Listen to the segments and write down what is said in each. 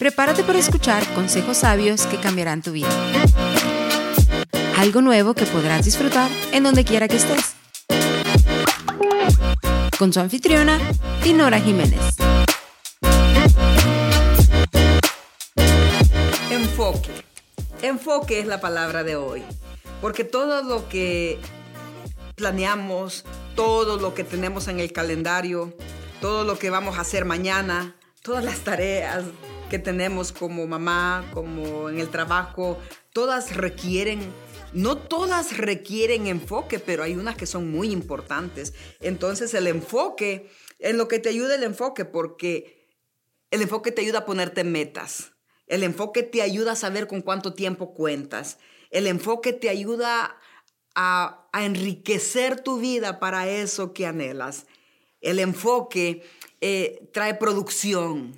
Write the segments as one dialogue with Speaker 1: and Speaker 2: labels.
Speaker 1: Prepárate para escuchar consejos sabios que cambiarán tu vida. Algo nuevo que podrás disfrutar en donde quiera que estés. Con su anfitriona, Dinora Jiménez.
Speaker 2: Enfoque. Enfoque es la palabra de hoy. Porque todo lo que planeamos, todo lo que tenemos en el calendario, todo lo que vamos a hacer mañana, todas las tareas que tenemos como mamá, como en el trabajo, todas requieren, no todas requieren enfoque, pero hay unas que son muy importantes. Entonces el enfoque, en lo que te ayuda el enfoque, porque el enfoque te ayuda a ponerte metas. El enfoque te ayuda a saber con cuánto tiempo cuentas. El enfoque te ayuda a, enriquecer tu vida para eso que anhelas. El enfoque eh, trae producción.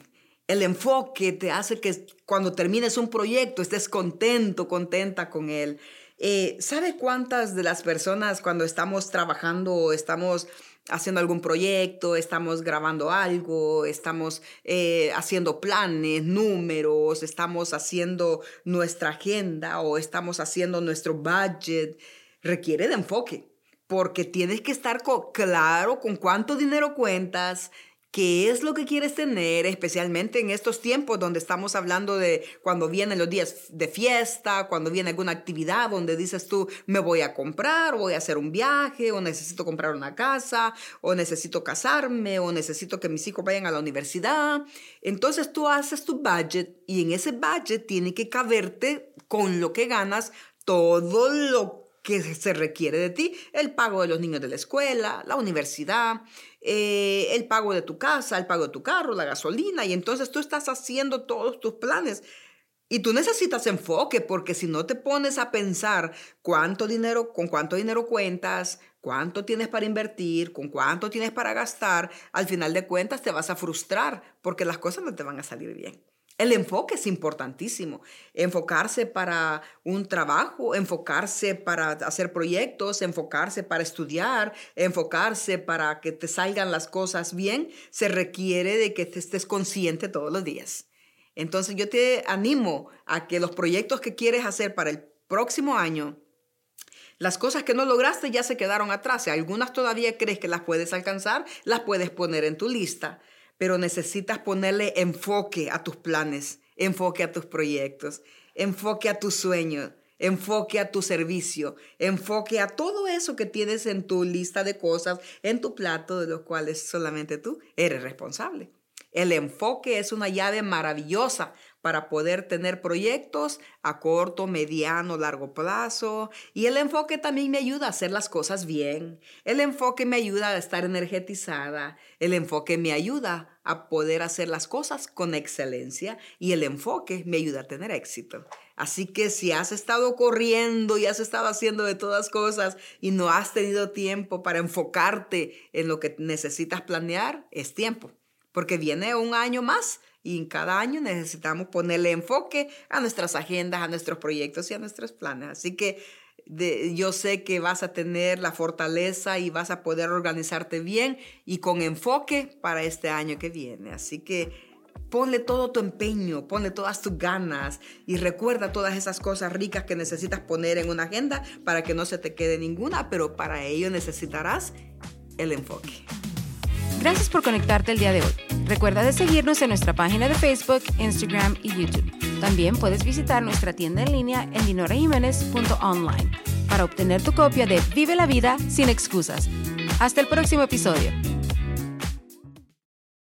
Speaker 2: El enfoque te hace que cuando termines un proyecto estés contento, contenta con él. Eh, ¿Sabe cuántas de las personas cuando estamos trabajando, estamos haciendo algún proyecto, estamos grabando algo, estamos eh, haciendo planes, números, estamos haciendo nuestra agenda o estamos haciendo nuestro budget, requiere de enfoque, porque tienes que estar claro con cuánto dinero cuentas, qué es lo que quieres tener, especialmente en estos tiempos donde estamos hablando de cuando vienen los días de fiesta, cuando viene alguna actividad donde dices tú, me voy a comprar, voy a hacer un viaje, o necesito comprar una casa, o necesito casarme, o necesito que mis hijos vayan a la universidad. Entonces tú haces tu budget y en ese budget tiene que caberte con lo que ganas todo lo que se requiere de ti, el pago de los niños de la escuela, la universidad, eh, el pago de tu casa, el pago de tu carro, la gasolina, y entonces tú estás haciendo todos tus planes. Y tú necesitas enfoque, porque si no te pones a pensar cuánto dinero, con cuánto dinero cuentas, cuánto tienes para invertir, con cuánto tienes para gastar, al final de cuentas te vas a frustrar porque las cosas no te van a salir bien. El enfoque es importantísimo. Enfocarse para un trabajo, enfocarse para hacer proyectos, enfocarse para estudiar, enfocarse para que te salgan las cosas bien, se requiere de que te estés consciente todos los días. Entonces yo te animo a que los proyectos que quieres hacer para el próximo año, las cosas que no lograste ya se quedaron atrás. Si algunas todavía crees que las puedes alcanzar, las puedes poner en tu lista pero necesitas ponerle enfoque a tus planes, enfoque a tus proyectos, enfoque a tus sueños, enfoque a tu servicio, enfoque a todo eso que tienes en tu lista de cosas, en tu plato, de los cuales solamente tú eres responsable. El enfoque es una llave maravillosa para poder tener proyectos a corto, mediano, largo plazo. Y el enfoque también me ayuda a hacer las cosas bien. El enfoque me ayuda a estar energetizada. El enfoque me ayuda a poder hacer las cosas con excelencia. Y el enfoque me ayuda a tener éxito. Así que si has estado corriendo y has estado haciendo de todas cosas y no has tenido tiempo para enfocarte en lo que necesitas planear, es tiempo porque viene un año más y en cada año necesitamos ponerle enfoque a nuestras agendas, a nuestros proyectos y a nuestros planes. Así que yo sé que vas a tener la fortaleza y vas a poder organizarte bien y con enfoque para este año que viene. Así que ponle todo tu empeño, ponle todas tus ganas y recuerda todas esas cosas ricas que necesitas poner en una agenda para que no se te quede ninguna, pero para ello necesitarás el enfoque.
Speaker 1: Gracias por conectarte el día de hoy. Recuerda de seguirnos en nuestra página de Facebook, Instagram y YouTube. También puedes visitar nuestra tienda en línea en dinorajiménez.online para obtener tu copia de Vive la vida sin excusas. Hasta el próximo episodio.